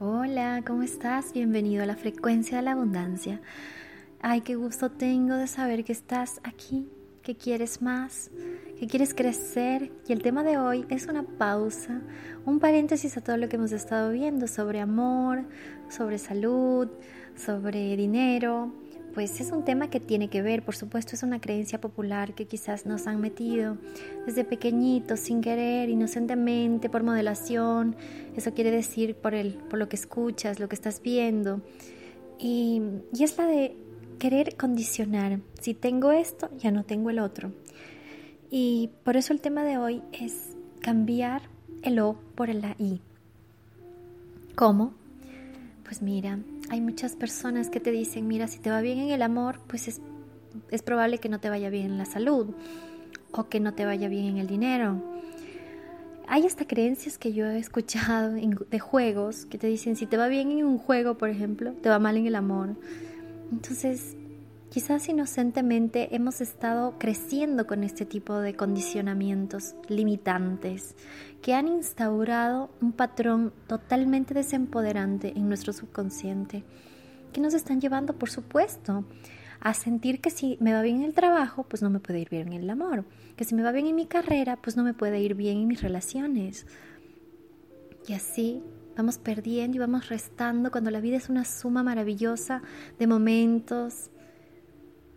Hola, ¿cómo estás? Bienvenido a la frecuencia de la abundancia. Ay, qué gusto tengo de saber que estás aquí, que quieres más, que quieres crecer. Y el tema de hoy es una pausa, un paréntesis a todo lo que hemos estado viendo sobre amor, sobre salud, sobre dinero, pues es un tema que tiene que ver, por supuesto es una creencia popular que quizás nos han metido desde pequeñitos, sin querer, inocentemente, por modelación, eso quiere decir por, el, por lo que escuchas, lo que estás viendo, y, y es la de querer condicionar, si tengo esto, ya no tengo el otro. Y por eso el tema de hoy es cambiar el O por el I. ¿Cómo? Pues mira, hay muchas personas que te dicen, mira, si te va bien en el amor, pues es, es probable que no te vaya bien en la salud o que no te vaya bien en el dinero. Hay hasta creencias que yo he escuchado de juegos que te dicen, si te va bien en un juego, por ejemplo, te va mal en el amor. Entonces, Quizás inocentemente hemos estado creciendo con este tipo de condicionamientos limitantes que han instaurado un patrón totalmente desempoderante en nuestro subconsciente, que nos están llevando, por supuesto, a sentir que si me va bien en el trabajo, pues no me puede ir bien en el amor, que si me va bien en mi carrera, pues no me puede ir bien en mis relaciones. Y así vamos perdiendo y vamos restando cuando la vida es una suma maravillosa de momentos,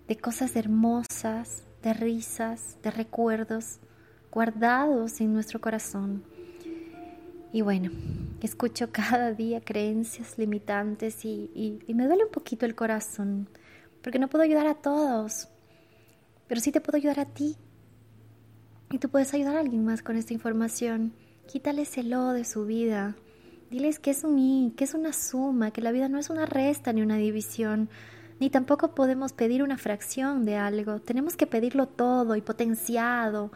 de cosas hermosas, de risas, de recuerdos guardados en nuestro corazón. Y bueno, escucho cada día creencias limitantes y, me duele un poquito el corazón, porque no puedo ayudar a todos, pero sí te puedo ayudar a ti. Y tú puedes ayudar a alguien más con esta información. Quítales el lo de su vida. Diles que es un y, que es una suma, que la vida no es una resta ni una división, ni tampoco podemos pedir una fracción de algo, tenemos que pedirlo todo y potenciado.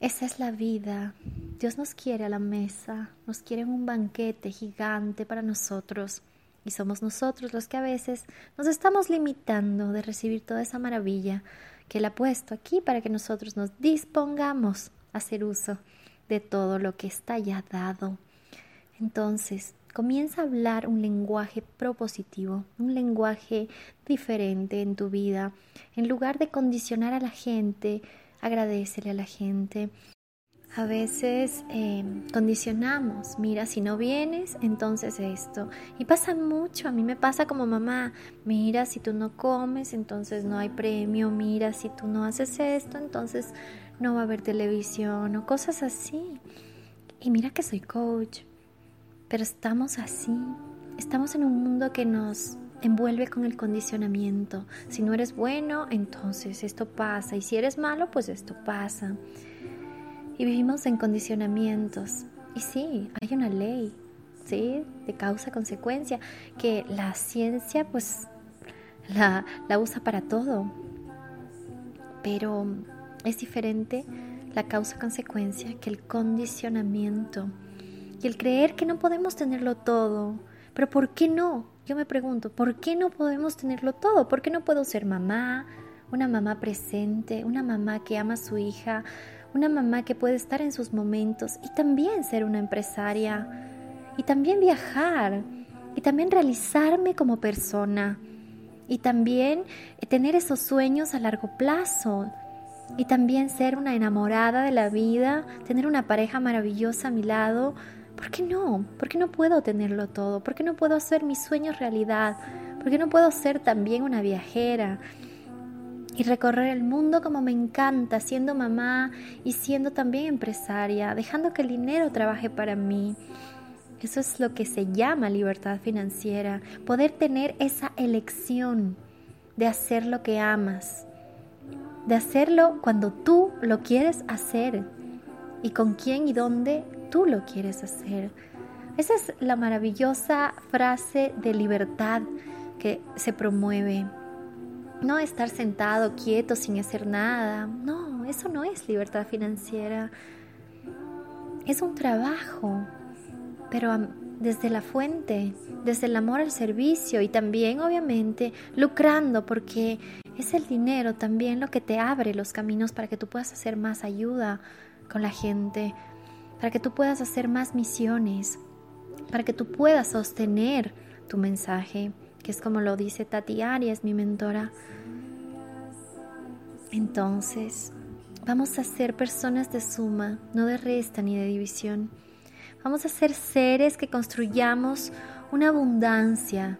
Esa es la vida. Dios nos quiere a la mesa, nos quiere un banquete gigante para nosotros. Y somos nosotros los que a veces nos estamos limitando de recibir toda esa maravilla que Él ha puesto aquí para que nosotros nos dispongamos a hacer uso de todo lo que está ya dado. Entonces, Comienza a hablar un lenguaje propositivo, un lenguaje diferente en tu vida. En lugar de condicionar a la gente, agradecele a la gente. A veces eh, condicionamos, mira, si no vienes, entonces esto. Y pasa mucho, a mí me pasa como mamá, mira, si tú no comes, entonces no hay premio, mira, si tú no haces esto, entonces no va a haber televisión o cosas así. Y mira que soy coach, pero estamos así, estamos en un mundo que nos envuelve con el condicionamiento. Si no eres bueno, entonces esto pasa. Y si eres malo, pues esto pasa. Y vivimos en condicionamientos. Y sí, hay una ley, ¿sí? De causa-consecuencia, que la ciencia pues la, la usa para todo. Pero es diferente la causa-consecuencia que el condicionamiento y el creer que no podemos tenerlo todo. Pero ¿por qué no? Yo me pregunto, ¿por qué no podemos tenerlo todo? ¿Por qué no puedo ser mamá, una mamá presente, una mamá que ama a su hija, una mamá que puede estar en sus momentos y también ser una empresaria y también viajar y también realizarme como persona y también tener esos sueños a largo plazo y también ser una enamorada de la vida, tener una pareja maravillosa a mi lado, ¿Por qué no? ¿Por qué no puedo tenerlo todo? ¿Por qué no puedo hacer mis sueños realidad? ¿Por qué no puedo ser también una viajera? Y recorrer el mundo como me encanta, siendo mamá y siendo también empresaria, dejando que el dinero trabaje para mí. Eso es lo que se llama libertad financiera, poder tener esa elección de hacer lo que amas, de hacerlo cuando tú lo quieres hacer y con quién y dónde tú lo quieres hacer. Esa es la maravillosa frase de libertad que se promueve. No estar sentado, quieto, sin hacer nada. No, eso no es libertad financiera. Es un trabajo, pero desde la fuente, desde el amor al servicio y también obviamente lucrando porque es el dinero también lo que te abre los caminos para que tú puedas hacer más ayuda con la gente, para que tú puedas hacer más misiones. para que tú puedas sostener tu mensaje, que es como lo dice Tati Arias, mi mentora. Entonces, vamos a ser personas de suma, no de resta ni de división. Vamos a ser seres que construyamos una abundancia,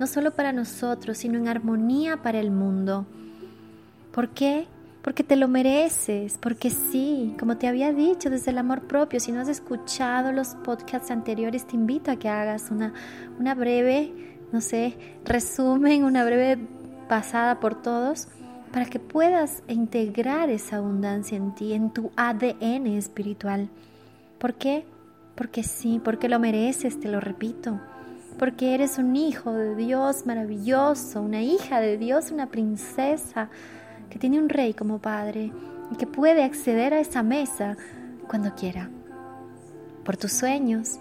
no solo para nosotros, sino en armonía para el mundo. ¿Por qué? Porque te lo mereces, porque sí, como te había dicho desde el amor propio, si no has escuchado los podcasts anteriores, te invito a que hagas una, una breve, no sé, resumen, una breve pasada por todos, para que puedas integrar esa abundancia en ti, en tu ADN espiritual. ¿Por qué? Porque sí, porque lo mereces, te lo repito. Porque eres un hijo de Dios maravilloso, una hija de Dios, una princesa que tiene un rey como padre y que puede acceder a esa mesa cuando quiera. Por tus sueños,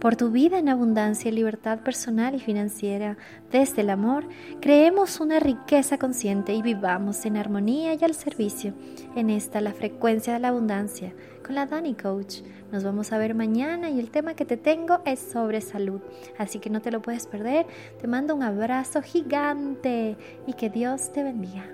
por tu vida en abundancia y libertad personal y financiera, desde el amor, creemos una riqueza consciente y vivamos en armonía y al servicio. En esta la frecuencia de la abundancia con la Dani Coach. Nos vamos a ver mañana y el tema que te tengo es sobre salud. Así que no te lo puedes perder. Te mando un abrazo gigante y que Dios te bendiga.